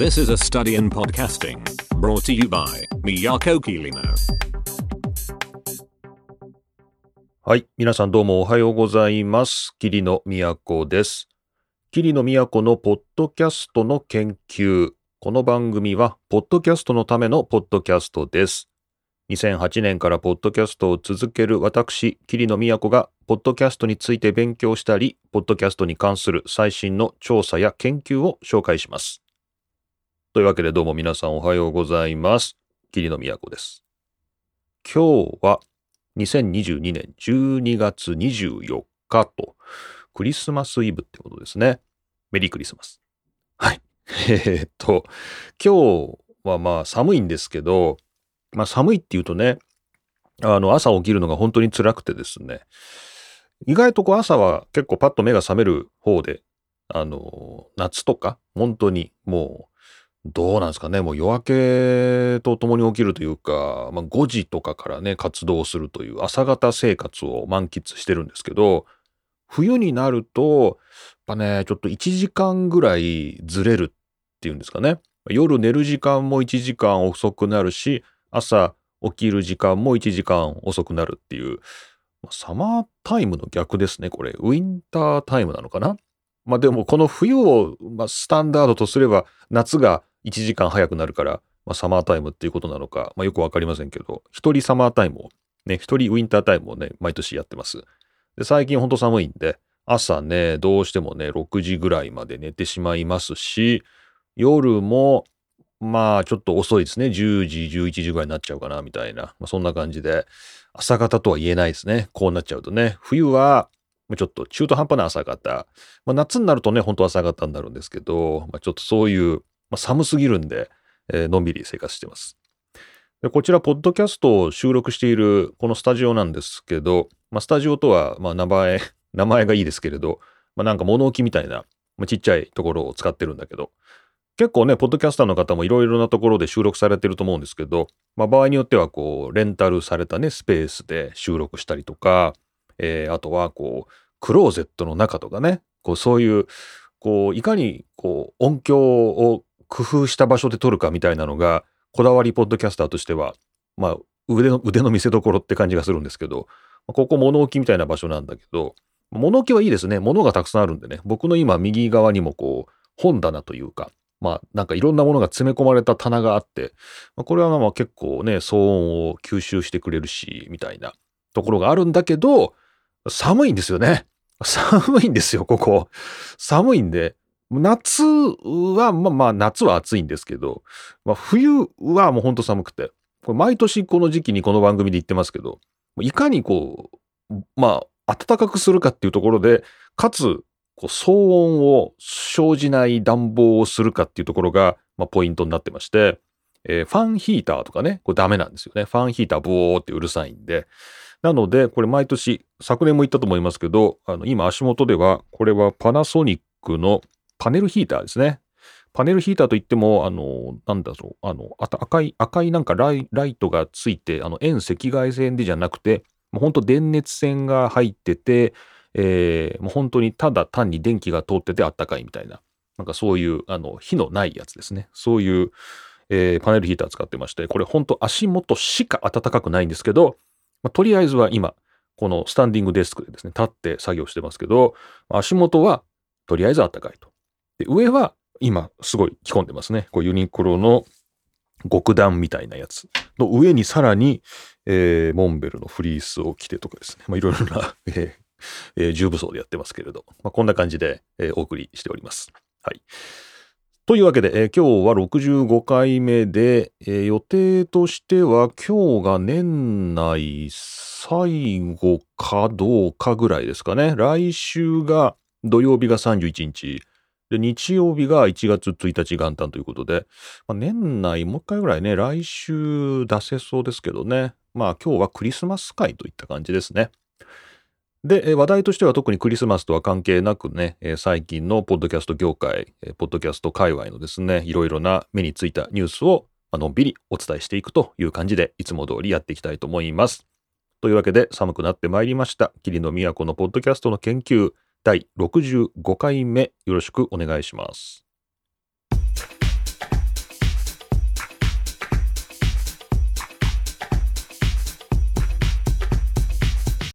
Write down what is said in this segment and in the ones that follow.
This is a study in podcasting brought to you by Miyako Kirino. はい。皆さんどうもおはようございます。桐野都です。桐野都のポッドキャストの研究。この番組は、ポッドキャストのためのポッドキャストです。2008年からポッドキャストを続ける私、桐野都が、ポッドキャストについて勉強したり、ポッドキャストに関する最新の調査や研究を紹介します。というわけでどうも皆さんおはようございます。桐野都です。今日は、2022年12月24日と、クリスマスイブってことですね。メリークリスマス。はい。えーっと、今日はまあ寒いんですけど、まあ寒いって言うとね、あの朝起きるのが本当に辛くてですね、意外とこう朝は結構パッと目が覚める方で、あの、夏とか、本当にもう、どうなんですかね、もう夜明けと共に起きるというか、まあ、5時とかからね、活動するという朝方生活を満喫してるんですけど、冬になると、やっぱね、ちょっと1時間ぐらいずれるっていうんですかね。夜寝る時間も1時間遅くなるし、朝起きる時間も1時間遅くなるっていう、サマータイムの逆ですね、これ。ウィンタータイムなのかなまあでもこの冬を、まあ、スタンダードとすれば夏が1時間早くなるから、まあ、サマータイムっていうことなのか、まあ、よくわかりませんけど、一人サマータイムを、ね、一人ウィンタータイムをね、毎年やってます。で最近ほんと寒いんで、朝ね、どうしてもね、6時ぐらいまで寝てしまいますし、夜も、まあちょっと遅いですね。10時、11時ぐらいになっちゃうかな、みたいな。まあ、そんな感じで、朝方とは言えないですね。こうなっちゃうとね。冬は、ちょっと中途半端な朝方。まあ、夏になるとね、本当朝方になるんですけど、まあ、ちょっとそういう、まあ、寒すぎるんで、えーのんびり生活してます。でこちら、ポッドキャストを収録しているこのスタジオなんですけど、まあ、スタジオとは、まあ、名前、名前がいいですけれど、まあ、なんか物置みたいな、まあ、ちっちゃいところを使ってるんだけど、結構ね、ポッドキャスターの方もいろいろなところで収録されてると思うんですけど、まあ、場合によっては、こう、レンタルされたね、スペースで収録したりとか、えーあとは、こう、クローゼットの中とかね、こう、そういう、こう、いかに、こう、音響を工夫した場所で撮るかみたいなのが、こだわりポッドキャスターとしては、まあ、腕の、腕の見せ所って感じがするんですけど、まあここ物置みたいな場所なんだけど、物置はいいですね。物がたくさんあるんでね。僕の今右側にもこう、本棚というか、まあなんかいろんなものが詰め込まれた棚があって、まあ、これはまあ結構ね、騒音を吸収してくれるし、みたいなところがあるんだけど、寒いんですよね。寒いんですよ、ここ。寒いんで、夏は、まあまあ夏は暑いんですけど、まあ冬はもうほんと寒くて、これ毎年この時期にこの番組で言ってますけど、いかにこう、まあ暖かくするかっていうところで、かつ、こう騒音を生じない暖房をするかっていうところが、まあ、ポイントになってまして、えーファンヒーターとかね、これダメなんですよね。ファンヒーターブオーってうるさいんで。なので、これ毎年、昨年も言ったと思いますけど、あの今足元では、これはパナソニックのパネルヒーターですね。パネルヒーターといっても、あの、なんだろう、あの、あ赤い、赤いなんかライライトがついて、あの、遠赤外線でじゃなくて、もう本当電熱線が入ってて、えーもう本当にただ単に電気が通っててあったかいみたいな、なんかそういう、あの、火のないやつですね。そういう、えーパネルヒーター使ってまして、これ本当足元しか暖かくないんですけど、まあとりあえずは今、このスタンディングデスクでですね、立って作業してますけど、足元はとりあえず暖かいと。で、上は今すごい着込んでますね。こうユニクロの極暖みたいなやつの上にさらに、えーモンベルのフリースを着てとかですね、まあ、いろいろな、えーえー重武装でやってますけれど、まあ、こんな感じで、えーお送りしております。はい。というわけで、えー今日は65回目で、えー予定としては今日が年内最後かどうかぐらいですかね。来週が土曜日が31日。で、日曜日が1月1日元旦ということで、まあ、年内もう一回ぐらいね、来週出せそうですけどね。まあ今日はクリスマス会といった感じですね。で、話題としては特にクリスマスとは関係なくね、最近のポッドキャスト業界、ポッドキャスト界隈のですね、いろいろな目についたニュースを、のんびりお伝えしていくという感じで、いつも通りやっていきたいと思います。というわけで、寒くなってまいりました。霧の都のポッドキャストの研究、第65回目よろしくお願いします。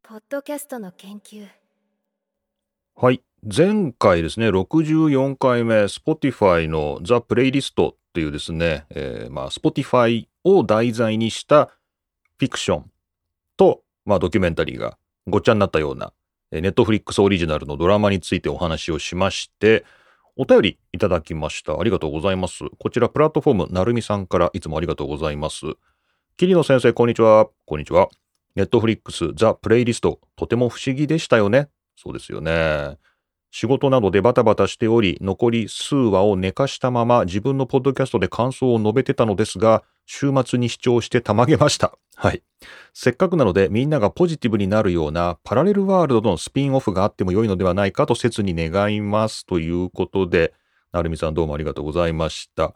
ポッドキャストの研究はい前回ですね64回目 Spotify の「ザ・プレイリスト」っていうですね、えー、まあ Spotify を題材にしたフィクションと、まあ、ドキュメンタリーがごっちゃになったようなえー、Netflix オリジナルのドラマについてお話をしまして、お便りいただきました。ありがとうございます。こちら、プラットフォーム、なるみさんからいつもありがとうございます。桐野先生、こんにちは。こんにちは。ネットフリックスザ・プレイリスト、とても不思議でしたよね。そうですよね。仕事などでバタバタしており、残り数話を寝かしたまま自分のポッドキャストで感想を述べてたのですが、週末に視聴してたまげました。はい。せっかくなのでみんながポジティブになるようなパラレルワールドのスピンオフがあっても良いのではないかと切に願います。ということで、なるみさんどうもありがとうございました。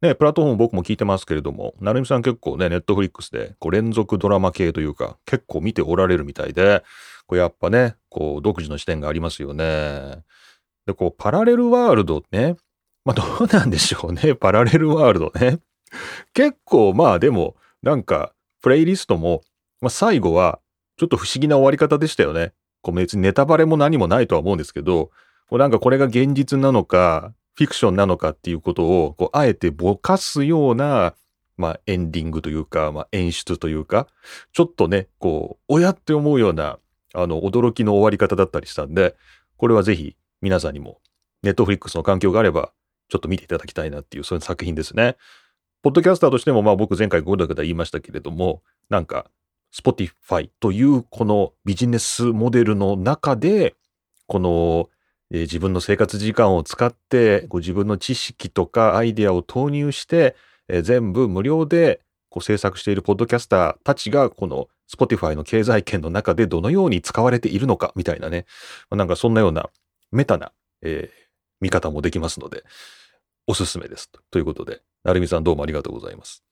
ね、プラットフォーム僕も聞いてますけれども、なるみさん結構ね、ネットフリックスでこう連続ドラマ系というか、結構見ておられるみたいで、こうやっぱね、こう独自の視点がありますよね。で、こうパラレルワールドね、まあどうなんでしょうね、パラレルワールドね。結構まあでも、なんか、プレイリストも、まあ最後は、ちょっと不思議な終わり方でしたよね。こう別にネタバレも何もないとは思うんですけど、こうなんかこれが現実なのか、フィクションなのかっていうことを、こう、あえてぼかすような、まあ、エンディングというか、まあ、演出というか、ちょっとね、こう、親って思うような、あの、驚きの終わり方だったりしたんで、これはぜひ皆さんにも、ネットフリックスの環境があれば、ちょっと見ていただきたいなっていう、そういう作品ですね。ポッドキャスターとしても、まあ僕前回ごだごだ言いましたけれども、なんか、Spotify というこのビジネスモデルの中で、この、えー自分の生活時間を使って、こう自分の知識とかアイデアを投入して、えー全部無料でこう制作しているポッドキャスターたちが、この Spotify の経済圏の中でどのように使われているのか、みたいなね。なんかそんなようなメタな、えー見方もできますので、おすすめです。ということで、なるみさんどうもありがとうございます。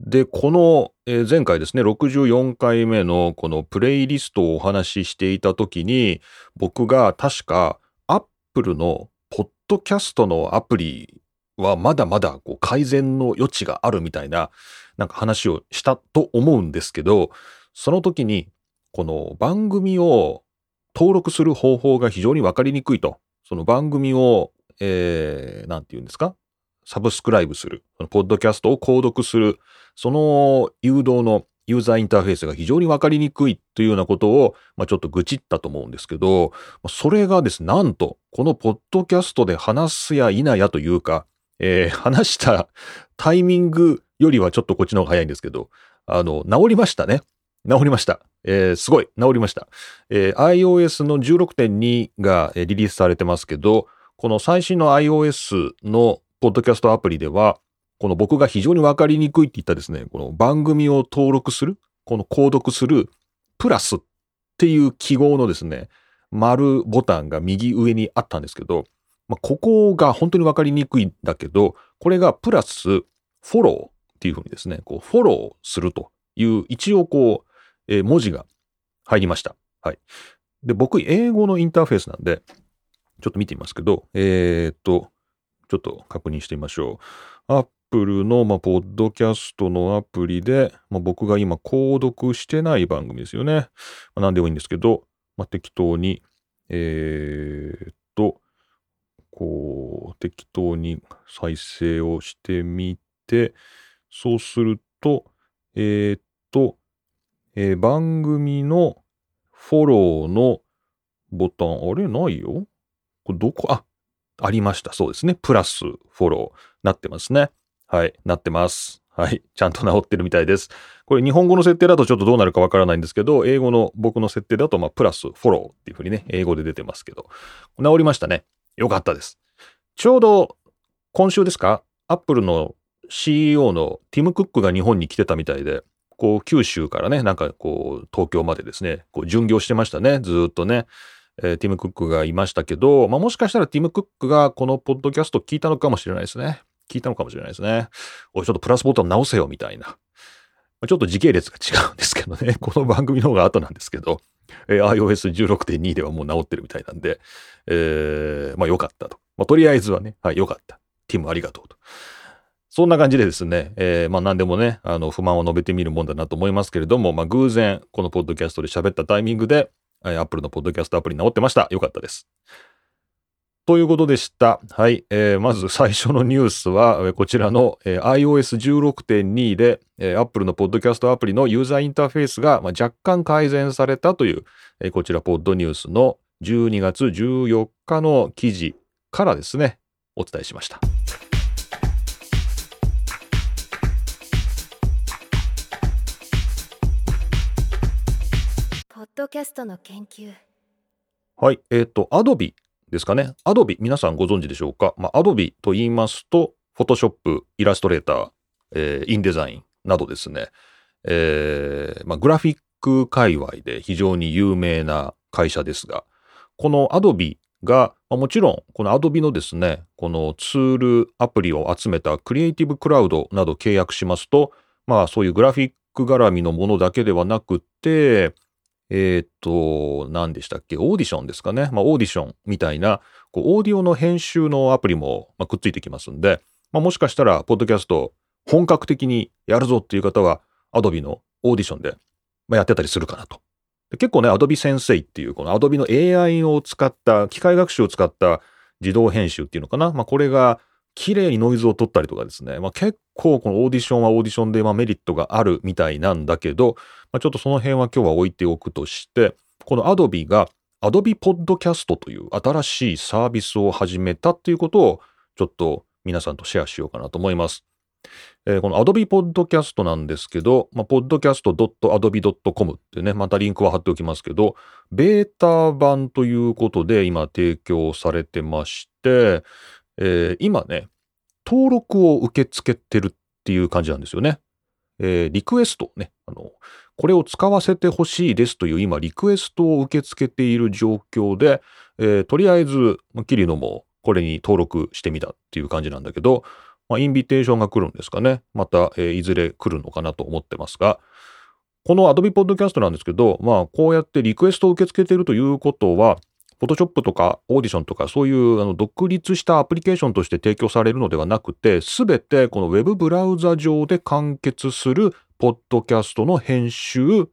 で、この、えー前回ですね、64回目のこのプレイリストをお話ししていたときに、僕が確か Apple のポッドキャストのアプリはまだまだこう改善の余地があるみたいな、なんか話をしたと思うんですけど、その時に、この番組を登録する方法が非常にわかりにくいと。その番組を、えー、なんて言うんですか？サブスクライブする。そのポッドキャストを購読する。その誘導のユーザーインターフェースが非常にわかりにくいというようなことを、まあ、ちょっと愚痴ったと思うんですけど、それがですね、なんと、このポッドキャストで話すや否やというか、えー話したタイミングよりはちょっとこっちの方が早いんですけど、あの、治りましたね。治りました。えーすごい、治りました。えー iOS の16.2がリリースされてますけど、この最新の iOS のポッドキャストアプリでは、この僕が非常にわかりにくいって言ったですね、この番組を登録する、この購読する、プラスっていう記号のですね、丸ボタンが右上にあったんですけど、まあ、ここが本当にわかりにくいんだけど、これがプラスフォローっていうふうにですね、こうフォローするという一応こう、えー文字が入りました。はい。で、僕、英語のインターフェースなんで、ちょっと見てみますけど、えーっと、ちょっと確認してみましょう。Apple の、まあ、ポッドキャストのアプリで、まあ、僕が今、購読してない番組ですよね。まあ、何でもいいんですけど、まあ、適当に、えーっと、こう、適当に再生をしてみて、そうすると、えーっと、えー番組のフォローのボタン、あれ？ないよこれどこ？あ、ありました。そうですね。プラスフォロー。なってますね。はい。なってます。はい。ちゃんと治ってるみたいです。これ日本語の設定だとちょっとどうなるかわからないんですけど、英語の僕の設定だと、まあ、プラスフォローっていうふうにね、英語で出てますけど。治りましたね。よかったです。ちょうど今週ですか？アップルの CEO のティム・クックが日本に来てたみたいで、こう九州からね、なんかこう東京までですね、こう巡業してましたね、ずっとね。えーティム・クックがいましたけど、まあ、もしかしたらティム・クックがこのポッドキャスト聞いたのかもしれないですね。聞いたのかもしれないですね。おい、ちょっとプラスボタン直せよ、みたいな。ちょっと時系列が違うんですけどね。この番組の方が後なんですけど、えー iOS16.2 ではもう直ってるみたいなんで、えーまあ良かったと。まあとりあえずはね、はい、良かった。ティムありがとうと。そんな感じでですね、えー、まあ何でもね、あの、不満を述べてみるもんだなと思いますけれども、まあ偶然、このポッドキャストで喋ったタイミングで、えー、Apple のポッドキャストアプリ直ってました。よかったです。ということでした。はい。えー、まず最初のニュースは、こちらの、えー、iOS16.2 で、えー、Apple のポッドキャストアプリのユーザーインターフェースが、まあ、若干改善されたという、えー、こちらポッドニュースの12月14日の記事からですね、お伝えしました。ドキャストの研究。はい。えっ、ー、と、Adobe ですかね。Adobe、皆さんご存知でしょうか？まあ、Adobe と言いますと、Photoshop、イラストレーター、えー、インデザインなどですね、えー、まあ、グラフィック界隈で非常に有名な会社ですが、この Adobe が、まあ、もちろん、この Adobe のですね、このツール、アプリを集めたクリエイティブクラウドなど契約しますと、まあそういうグラフィック絡みのものだけではなくて、えっ、と、何でしたっけ？オーディションですかね。まあ、オーディションみたいな、こう、オーディオの編集のアプリも、まあ、くっついてきますんで、まあ、もしかしたら、ポッドキャスト、本格的にやるぞっていう方は、アドビのオーディションで、まあ、やってたりするかなと。結構ね、アドビ先生っていう、このアドビの AI を使った、機械学習を使った自動編集っていうのかな。まあ、これが、綺麗にノイズを取ったりとかですね。まあ、結構このオーディションはオーディションでまあメリットがあるみたいなんだけど、まあ、ちょっとその辺は今日は置いておくとして、この Adobe が Adobe Podcast という新しいサービスを始めたっていうことをちょっと皆さんとシェアしようかなと思います。えー、この Adobe Podcast なんですけど、まあ、podcast.adobe.com ってね、またリンクは貼っておきますけど、ベータ版ということで今提供されてまして、えー、今ね、登録を受け付けてるっていう感じなんですよね。えー、リクエストね、あの、これを使わせてほしいですという今、リクエストを受け付けている状況で、えー、とりあえず、キリノもこれに登録してみたっていう感じなんだけど、まあ、インビテーションが来るんですかね。また、えー、いずれ来るのかなと思ってますが、この Adobe Podcast なんですけど、まあ、こうやってリクエストを受け付けているということは、Photoshop とかオーディションとかそういうあの独立したアプリケーションとして提供されるのではなくて、すべてこの Web ブラウザ上で完結するポッドキャストの編集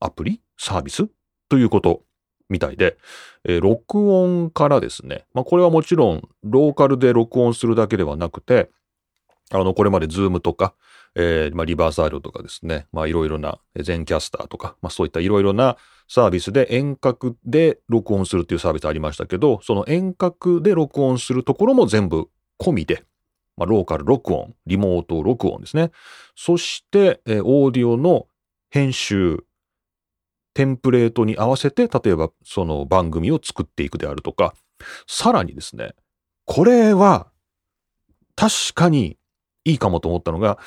アプリサービス？ということみたいで、えー、録音からですね、まあこれはもちろんローカルで録音するだけではなくて、あの、これまで Zoom とか、えー、まあリバーサールとかですね、まあいろいろな Zencastr とか、まあそういったいろいろなサービスで遠隔で録音するっていうサービスありましたけど、その遠隔で録音するところも全部込みで、まあ、ローカル録音、リモート録音ですね。そして、えー、オーディオの編集、テンプレートに合わせて、例えばその番組を作っていくであるとか、さらにですね、これは確かにいいかもと思ったのが、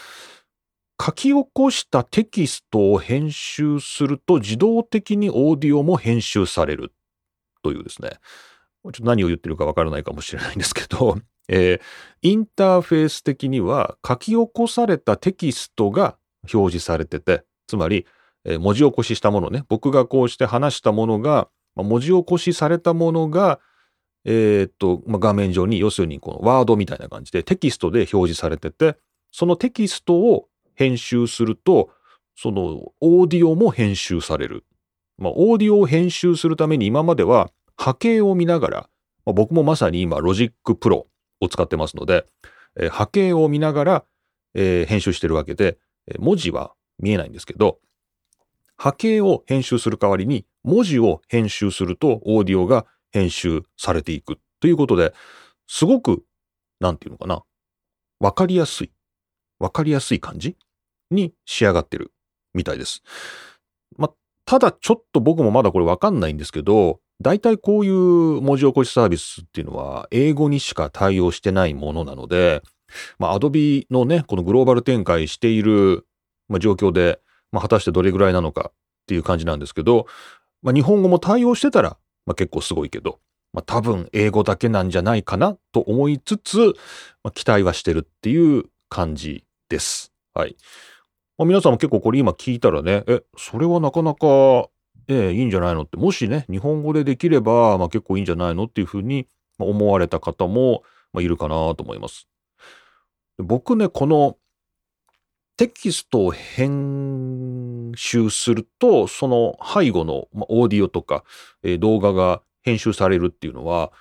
書き起こしたテキストを編集すると自動的にオーディオも編集されるというですね。ちょっと何を言ってるかわからないかもしれないんですけど、えー、インターフェース的には書き起こされたテキストが表示されてて、つまり、えー、文字起こししたものね、僕がこうして話したものが、まあ、文字起こしされたものが、えー、っと、まあ、画面上に要するにこのワードみたいな感じでテキストで表示されてて、そのテキストを編集すると、そのオーディオも編集される。まあ、オーディオを編集するために今までは波形を見ながら、まあ、僕もまさに今 Logic Pro を使ってますので、えー、波形を見ながら、えー、編集してるわけで、えー、文字は見えないんですけど、波形を編集する代わりに文字を編集するとオーディオが編集されていくということで、すごく、なんていうのかな、わかりやすい。わかりやすい感じに仕上がってるみたいです。まあ、ただちょっと僕もまだこれわかんないんですけど、大体こういう文字起こしサービスっていうのは英語にしか対応してないものなので、まあ、Adobe のね、このグローバル展開している、ま、状況で、まあ、果たしてどれぐらいなのかっていう感じなんですけど、まあ、日本語も対応してたら、まあ、結構すごいけど、まあ、多分英語だけなんじゃないかなと思いつつ、まあ、期待はしてるっていう感じです。はい。まあ、皆さんも結構これ今聞いたらね、え、それはなかなか、えー、いいんじゃないのって、もしね、日本語でできれば、まあ、結構いいんじゃないのっていうふうに思われた方も、まあ、いるかなと思います。僕ね、このテキストを編集すると、その背後のオーディオとか、えー、動画が編集されるっていうのは、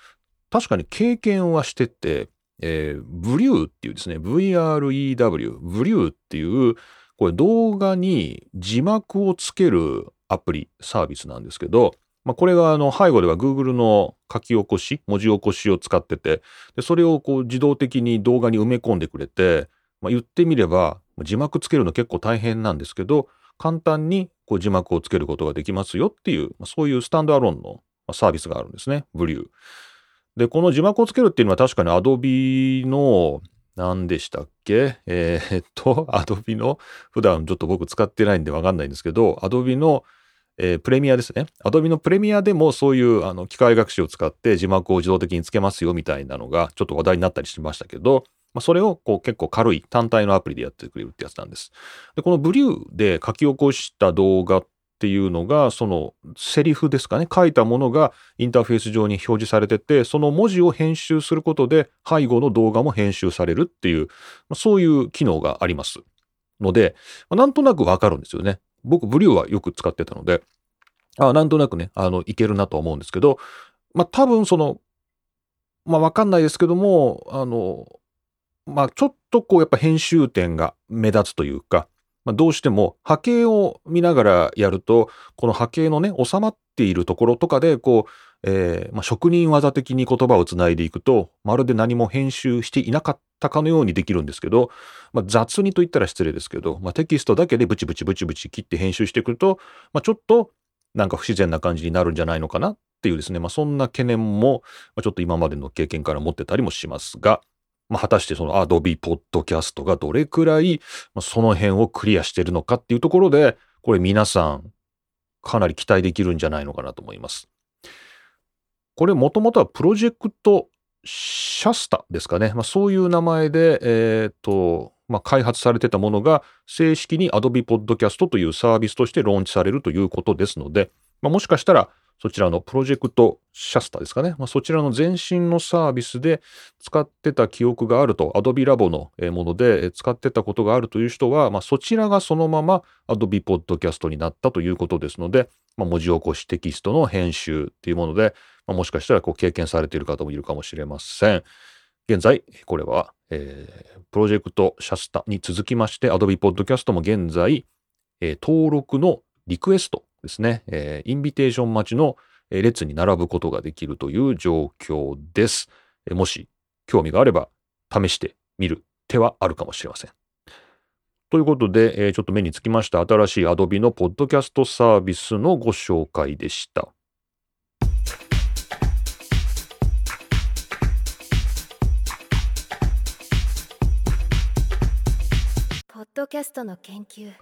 確かに経験はしてて、えー、ブリューっていうですね、VREW、ブリューっていう、これ動画に字幕をつけるアプリ、サービスなんですけど、まあ、これがあの背後では Google の書き起こし、文字起こしを使ってて、でそれをこう自動的に動画に埋め込んでくれて、まあ、言ってみれば字幕つけるの結構大変なんですけど、簡単にこう字幕をつけることができますよっていう、まあ、そういうスタンドアロンのサービスがあるんですね、ブリュー。で、この字幕をつけるっていうのは確かに Adobe の何でしたっけ？えー、っと、Adobe の、普段ちょっと僕使ってないんでわかんないんですけど、Adobe の、えー、プレミアですね。Adobe のプレミアでもそういうあの機械学習を使って字幕を自動的につけますよみたいなのがちょっと話題になったりしましたけど、まあ、それをこう結構軽い単体のアプリでやってくれるってやつなんです。で、このブリューで書き起こした動画っていうのが、そのセリフですかね、書いたものがインターフェース上に表示されてて、その文字を編集することで背後の動画も編集されるっていう、まあ、そういう機能があります。ので、まあ、なんとなくわかるんですよね。僕、ブリューはよく使ってたので、あなんとなくね、あの、いけるなとは思うんですけど、まあ多分その、まあわかんないですけども、あの、まあちょっとこうやっぱ編集点が目立つというか、まあ、どうしても波形を見ながらやると、この波形のね、収まっているところとかで、こう、えー、まあ、職人技的に言葉をつないでいくと、まるで何も編集していなかったかのようにできるんですけど、まあ、雑にと言ったら失礼ですけど、まあ、テキストだけでブチブチブチブチ切って編集してくると、まあ、ちょっとなんか不自然な感じになるんじゃないのかなっていうですね、まあ、そんな懸念も、ちょっと今までの経験から持ってたりもしますが、まあ、果たしてその Adobe Podcast がどれくらいその辺をクリアしてるのかっていうところで、これ皆さんかなり期待できるんじゃないのかなと思います。これもともとはプロジェクトシャスタですかね。まあ、そういう名前で、えっ、ー、と、まあ、開発されてたものが正式に Adobe Podcast というサービスとしてローンチされるということですので、まあ、もしかしたらそちらのプロジェクトシャスタですかね。まあ、そちらの前身のサービスで使ってた記憶があると、Adobe Labo のもので使ってたことがあるという人は、まあ、そちらがそのまま Adobe Podcast になったということですので、まあ、文字起こしテキストの編集っていうもので、まあ、もしかしたらこう経験されている方もいるかもしれません。現在、これは、えー、プロジェクトシャスタに続きまして、Adobe Podcast も現在、えー、登録のリクエストですね、えー、インビテーション待ちの列に並ぶことができるという状況です。もし興味があれば試してみる手はあるかもしれません。ということで、ちょっと目につきました新しい Adobe のポッドキャストサービスのご紹介でした。ポッドキャストの研究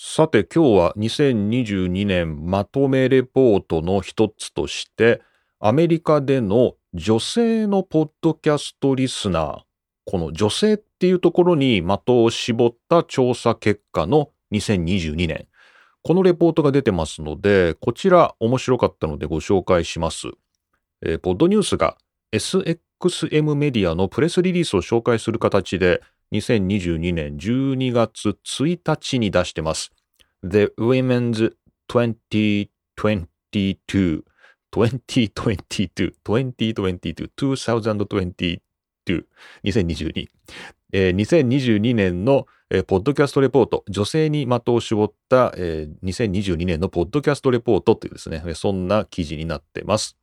さて今日は2022年まとめレポートの一つとしてアメリカでの女性のポッドキャストリスナーこの女性っていうところに的を絞った調査結果の2022年。このレポートが出てますのでこちら面白かったのでご紹介します、えー、ポッドニュースが SXM メディアのプレスリリースを紹介する形で2022年12月1日に出してます。The Women's 2022 2022 2022 2022 2022えー、2022年の、えー、ポッドキャストレポート、女性に的を絞った、えー、2022年のポッドキャストレポートというですね、そんな記事になってます。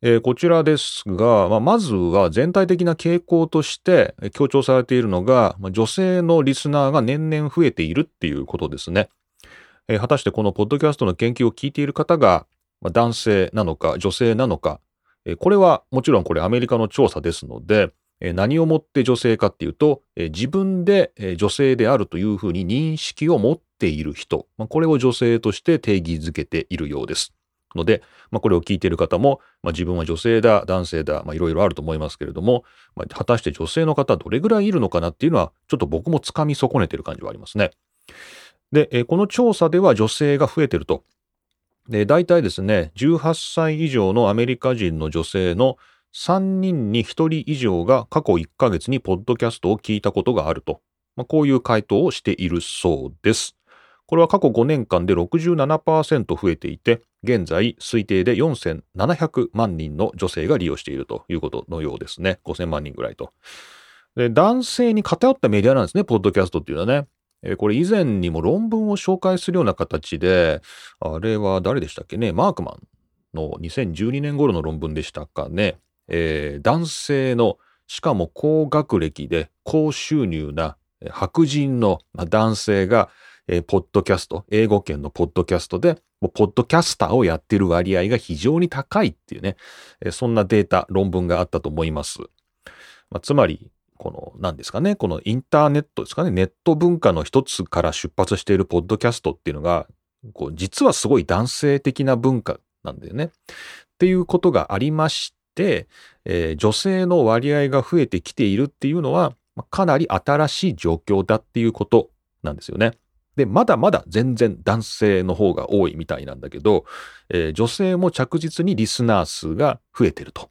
えー、こちらですが、まあ、まずは全体的な傾向として強調されているのが、まあ、女性のリスナーが年々増えているっていうことですね。えー、果たしてこのポッドキャストの研究を聞いている方が、まあ、男性なのか女性なのか、えー、これはもちろんこれアメリカの調査ですので、えー、何をもって女性かっていうと、えー、自分で、えー、女性であるというふうに認識を持っている人、まあ、これを女性として定義づけているようです。ので、まあ、これを聞いている方も、まあ、自分は女性だ、男性だ、いろいろあると思いますけれども、まあ、果たして女性の方どれぐらいいるのかなっていうのは、ちょっと僕もつかみ損ねてる感じはありますね。で、この調査では女性が増えてると。で、大体ですね、18歳以上のアメリカ人の女性の3人に1人以上が過去1ヶ月にポッドキャストを聞いたことがあると、まあ、こういう回答をしているそうです。これは過去5年間で67%増えていて、現在推定で4700万人の女性が利用しているということのようですね。5000万人ぐらいと。で男性に偏ったメディアなんですね、ポッドキャストっていうのはね。これ以前にも論文を紹介するような形で、あれは誰でしたっけね、マークマンの2012年頃の論文でしたかね。えー、男性の、しかも高学歴で高収入な白人の男性が、えー、ポッドキャスト、英語圏のポッドキャストで、もうポッドキャスターをやってる割合が非常に高いっていうね、えー、そんなデータ、論文があったと思います。まあ、つまり、この、何ですかね、このインターネットですかね、ネット文化の一つから出発しているポッドキャストっていうのが、こう実はすごい男性的な文化なんだよね。っていうことがありまして、えー、女性の割合が増えてきているっていうのは、かなり新しい状況だっていうことなんですよね。で、まだまだ全然男性の方が多いみたいなんだけど、えー、女性も着実にリスナー数が増えてると。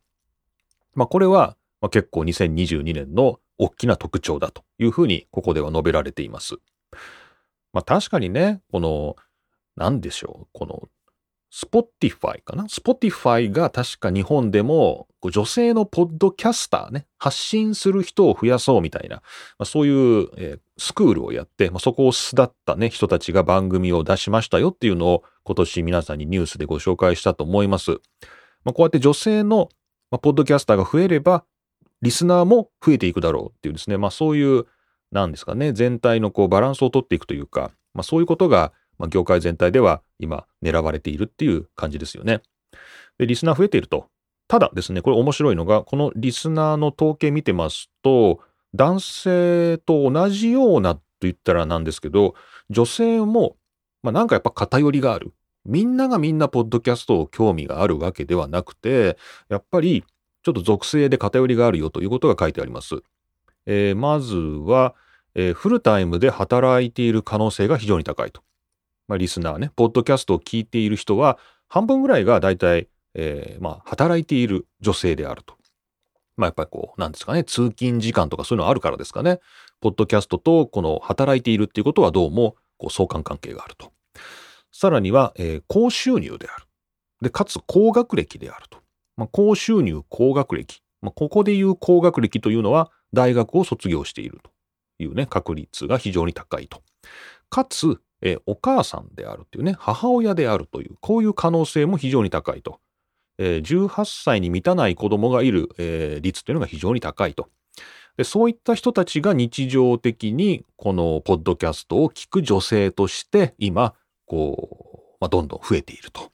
まあ、これはまあ、結構2022年の大きな特徴だというふうにここでは述べられています。まあ確かにね、この、なんでしょう、この、Spotify かな？ Spotify が確か日本でも女性のポッドキャスターね、発信する人を増やそうみたいな、まあ、そういう、えー、スクールをやって、まあ、そこを巣立ったね、人たちが番組を出しましたよっていうのを今年皆さんにニュースでご紹介したと思います。まあ、こうやって女性の、まあ、ポッドキャスターが増えれば、リスナーも増えていくだろうっていうですね、まあそういう、なんですかね、全体のこうバランスをとっていくというか、まあそういうことが、まあ、業界全体では今狙われているっていう感じですよね。で、リスナー増えていると。ただですね、これ面白いのが、このリスナーの統計見てますと、男性と同じようなと言ったらなんですけど、女性も、まあなんかやっぱ偏りがある。みんながみんなポッドキャストを興味があるわけではなくて、やっぱりちょっと属性で偏りがあるよということが書いてあります。えー、まずは、えー、フルタイムで働いている可能性が非常に高いと。まあ、リスナーね、ポッドキャストを聞いている人は、半分ぐらいが大体、えー、まあ、働いている女性であると。まあ、やっぱりこう、なんですかね、通勤時間とかそういうのあるからですかね。ポッドキャストとこの働いているっていうことはどうも、こう、相関関係があると。さらには、えー、高収入である。で、かつ高学歴であると。まあ、高収入、高学歴。まあ、ここでいう高学歴というのは、大学を卒業しているというね、確率が非常に高いと。かつ、えお母さんであるというね、母親であるという、こういう可能性も非常に高いと。えー、18歳に満たない子供がいる、率というのが非常に高いと。でそういった人たちが日常的にこのポッドキャストを聞く女性として今、こう、まあ、どんどん増えていると。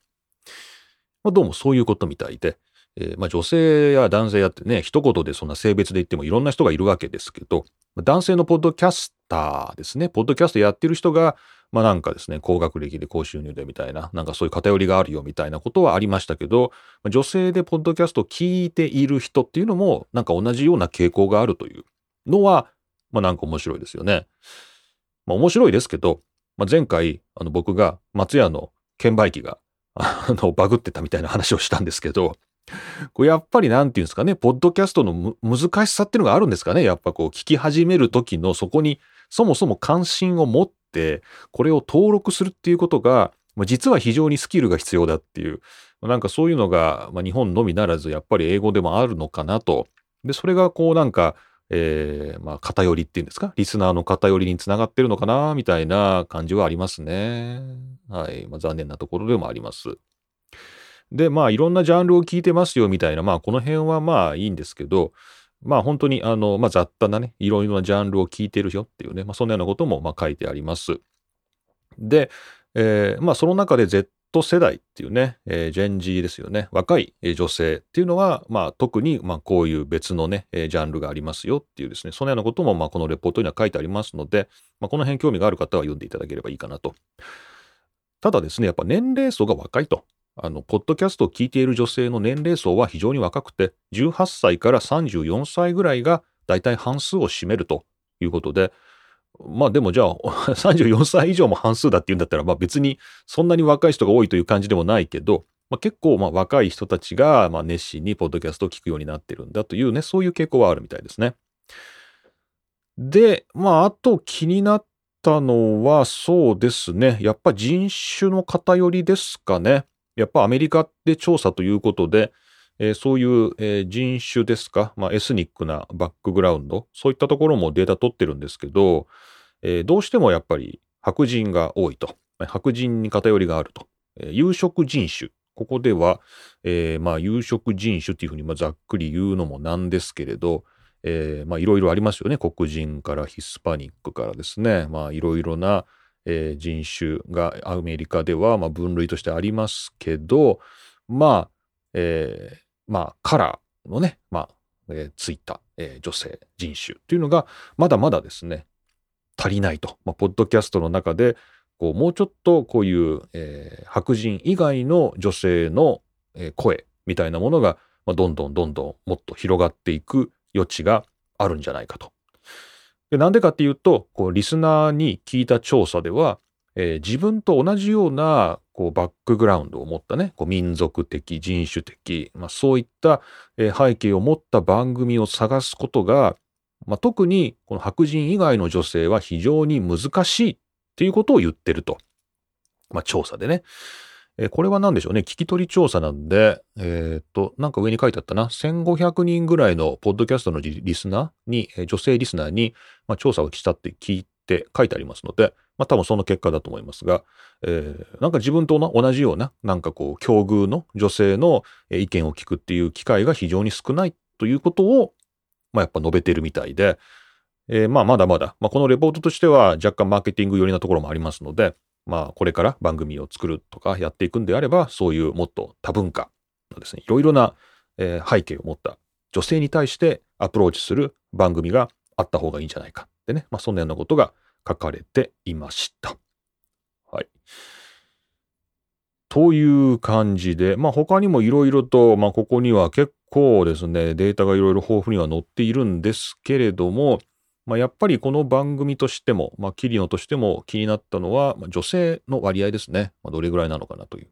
まあ、どうもそういうことみたいで、えー、まあ、女性や男性やってね、一言でそんな性別で言ってもいろんな人がいるわけですけど、男性のポッドキャスターですね、ポッドキャストやってる人が、まあなんかですね、高学歴で高収入でみたいな、なんかそういう偏りがあるよみたいなことはありましたけど、女性でポッドキャストを聞いている人っていうのも、なんか同じような傾向があるというのは、まあなんか面白いですよね。まあ面白いですけど、まあ、前回、あの僕が松屋の券売機が、あの、バグってたみたいな話をしたんですけど、これやっぱりなんていうんですかね、ポッドキャストの難しさっていうのがあるんですかね。やっぱこう聞き始める時のそこにそもそも関心を持って、これを登録するっていうことが、まあ実は非常にスキルが必要だっていう、なんかそういうのが、まあ、日本のみならずやっぱり英語でもあるのかなと。で、それがこうなんか、えー、まあ偏りっていうんですか、リスナーの偏りにつながってるのかな、みたいな感じはありますね。はい。まあ残念なところでもあります。で、まあいろんなジャンルを聞いてますよみたいな、まあこの辺はまあいいんですけど、まあ本当にあの、まあ雑多なね、いろいろなジャンルを聞いてるよっていうね、まあそんなようなこともまあ書いてあります。で、えー、まあその中で Z 世代っていうね、えー、ジェンジーですよね。若い女性っていうのは、まあ特にまあこういう別のね、ジャンルがありますよっていうですね、そのようなこともまあこのレポートには書いてありますので、まあこの辺興味がある方は読んでいただければいいかなと。ただですね、やっぱ年齢層が若いと。あの、ポッドキャストを聞いている女性の年齢層は非常に若くて、18歳から34歳ぐらいが大体半数を占めるということで、まあでもじゃあ、34歳以上も半数だって言うんだったら、まあ別にそんなに若い人が多いという感じでもないけど、まあ、結構まあ若い人たちがまあ熱心にポッドキャストを聞くようになってるんだというね、そういう傾向はあるみたいですね。で、まあ、あと気になったのはそうですね。やっぱ人種の偏りですかね。やっぱアメリカで調査ということで、えー、そういう、えー、人種ですか、まあ、エスニックなバックグラウンド、そういったところもデータ取ってるんですけど、えー、どうしてもやっぱり白人が多いと。白人に偏りがあると。え有色人種。ここでは、えまあ、有色人種っていうふうにまあざっくり言うのもなんですけれど、えまあいろいろありますよね。黒人からヒスパニックからですね。まあいろいろな、え人種がアメリカではま分類としてありますけど、まあ、えまあカラーのね、まあ、えついた、え女性人種というのがまだまだですね、足りないと。まあ、ポッドキャストの中で、こう、もうちょっとこういう、えー、白人以外の女性の、声みたいなものが、まあ、どんどんどんどんもっと広がっていく余地があるんじゃないかと。でなんでかっていうと、こう、リスナーに聞いた調査では、えー、自分と同じようなこうバックグラウンドを持ったね、こう民族的、人種的、まあ、そういった、えー、背景を持った番組を探すことが、まあ、特にこの白人以外の女性は非常に難しいっていうことを言ってると。まあ、調査でね。えー、これは何でしょうね？聞き取り調査なんで、えー、っと、なんか上に書いてあったな。1500人ぐらいのポッドキャストのリスナーに、女性リスナーに、まあ、調査をしたって聞いて書いてありますので、まあ多分その結果だと思いますが、えー、なんか自分と同じような、なんかこう、境遇の女性の意見を聞くっていう機会が非常に少ないということを、まあ、やっぱ述べてるみたいで、えー、まあまだまだ、まあ、このレポートとしては若干マーケティング寄りなところもありますので、まあこれから番組を作るとかやっていくんであれば、そういうもっと多文化のですね、いろいろな、えー、背景を持った女性に対してアプローチする番組があった方がいいんじゃないかってね、まあそんなようなことが書かれていました。はい。という感じで、まあ他にもいろいろと、まあここには結構ですね、データがいろいろ豊富には載っているんですけれども、まあ、やっぱりこの番組としても、まあ、キリノとしても気になったのは、まあ、女性の割合ですね。まあ、どれぐらいなのかなという。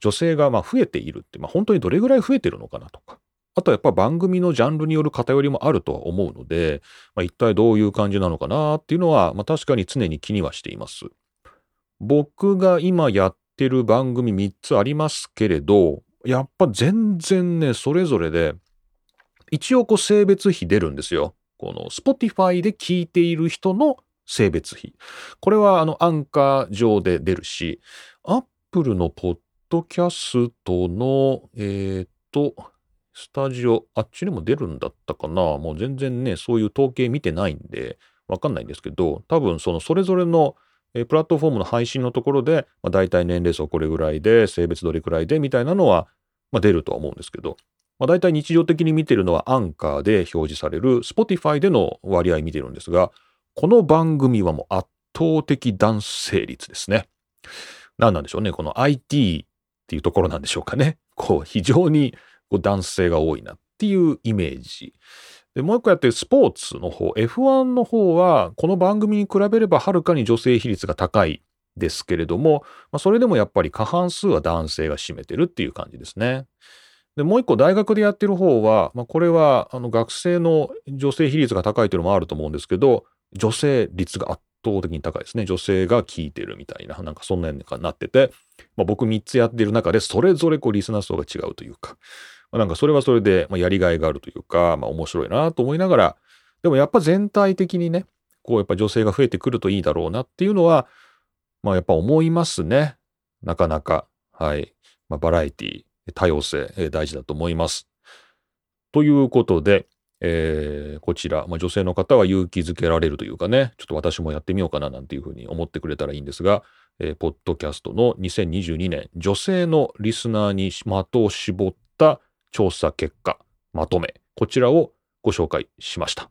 女性がまあ増えているって、まあ、本当にどれぐらい増えてるのかなとか。あとはやっぱ番組のジャンルによる偏りもあるとは思うので、まあ、一体どういう感じなのかなっていうのは、まあ、確かに常に気にはしています。僕が今やってる番組3つありますけれど、やっぱ全然ね、それぞれで、一応こう性別比出るんですよ。この Spotify で聞いている人の性別比。これはあのアンカー上で出るし、Apple のポッドキャストの、えっ、と、スタジオ、あっちにも出るんだったかなもう全然ね、そういう統計見てないんで、わかんないんですけど、多分そのそれぞれのえプラットフォームの配信のところで、まあ、大体年齢層これぐらいで、性別どれくらいでみたいなのは、まあ、出るとは思うんですけど、まあ、大体日常的に見てるのはアンカーで表示される Spotify での割合見てるんですが、この番組はもう圧倒的男性率ですね。何なんでしょうね。この IT っていうところなんでしょうかね。こう非常にこう男性が多いなっていうイメージ。で、もう一個やってるスポーツの方、F1 の方は、この番組に比べればはるかに女性比率が高いですけれども、まあ、それでもやっぱり過半数は男性が占めてるっていう感じですね。で、もう一個大学でやってる方は、まあ、これはあの学生の女性比率が高いというのもあると思うんですけど、女性率が圧倒的に高いですね。女性が聞いてるみたいな、なんかそんなようになってて、まあ、僕3つやってる中でそれぞれこうリスナー層が違うというか、まあ、なんかそれはそれで、まやりがいがあるというか、まあ面白いなと思いながら、でもやっぱ全体的にね、こうやっぱ女性が増えてくるといいだろうなっていうのは、まあやっぱ思いますね。なかなか。はい。まあ、バラエティ、多様性、え大事だと思います。ということで、えー、こちら、まあ、女性の方は勇気づけられるというかね、ちょっと私もやってみようかななんていうふうに思ってくれたらいいんですが、えー、ポッドキャストの2022年女性のリスナーに的を絞った調査結果、まとめ、こちらをご紹介しました。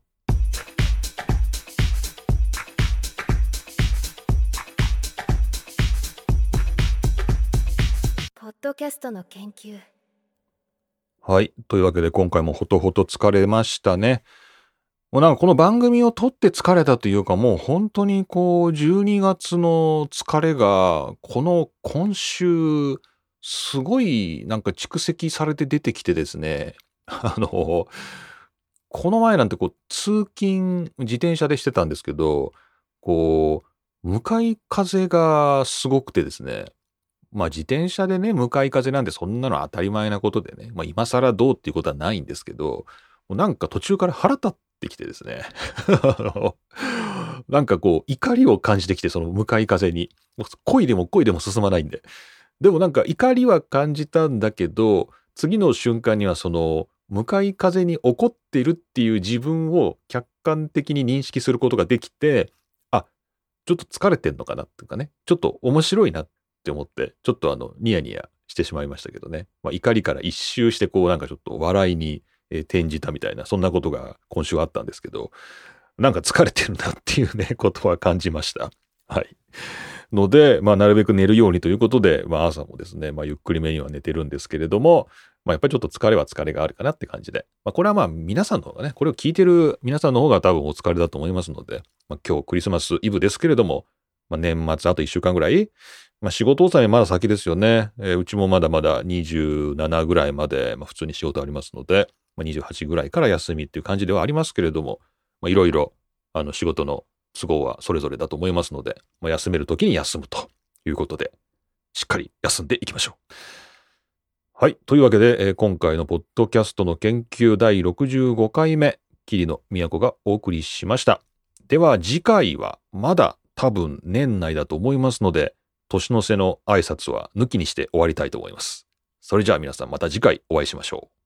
ドキャストの研究。はい。というわけで今回もほとほと疲れましたね。もうなんかこの番組を撮って疲れたというかもう本当にこう12月の疲れがこの今週すごいなんか蓄積されて出てきてですね、あの、この前なんてこう通勤自転車でしてたんですけど、こう、向かい風がすごくてですね、まあ自転車でね、向かい風なんでそんなの当たり前なことでね、まあ今更どうっていうことはないんですけど、もうなんか途中から腹立ってきてですね、あのなんかこう怒りを感じてきて、その向かい風に。恋でも恋でも進まないんで。でもなんか怒りは感じたんだけど、次の瞬間にはその向かい風に怒っているっていう自分を客観的に認識することができて、あ、ちょっと疲れてんのかなっていうかね、ちょっと面白いなっって思って、ちょっとあの、ニヤニヤしてしまいましたけどね。まあ、怒りから一周してこうなんかちょっと笑いに転じたみたいな、そんなことが今週あったんですけど、なんか疲れてるなっていうね、ことは感じました。はい。ので、まあ、なるべく寝るようにということで、まあ、朝もですね、まあ、ゆっくりめには寝てるんですけれども、まあ、やっぱりちょっと疲れは疲れがあるかなって感じで、まあ、これはまあ、皆さんの方がね、これを聞いてる皆さんの方が多分お疲れだと思いますので、まあ、今日クリスマスイブですけれども、まあ、年末あと1週間ぐらい、まあ、仕事納めまだ先ですよね。えー、うちもまだまだ27ぐらいまで、まあ、普通に仕事ありますので、まあ、28ぐらいから休みっていう感じではありますけれども、いろいろ、あの、仕事の都合はそれぞれだと思いますので、まあ、休める時に休むということで、しっかり休んでいきましょう。はい。というわけで、えー、今回のポッドキャストの研究第65回目、桐野都がお送りしました。では次回はまだ多分年内だと思いますので、年の瀬の挨拶は抜きにして終わりたいと思います。それじゃあ皆さんまた次回お会いしましょう。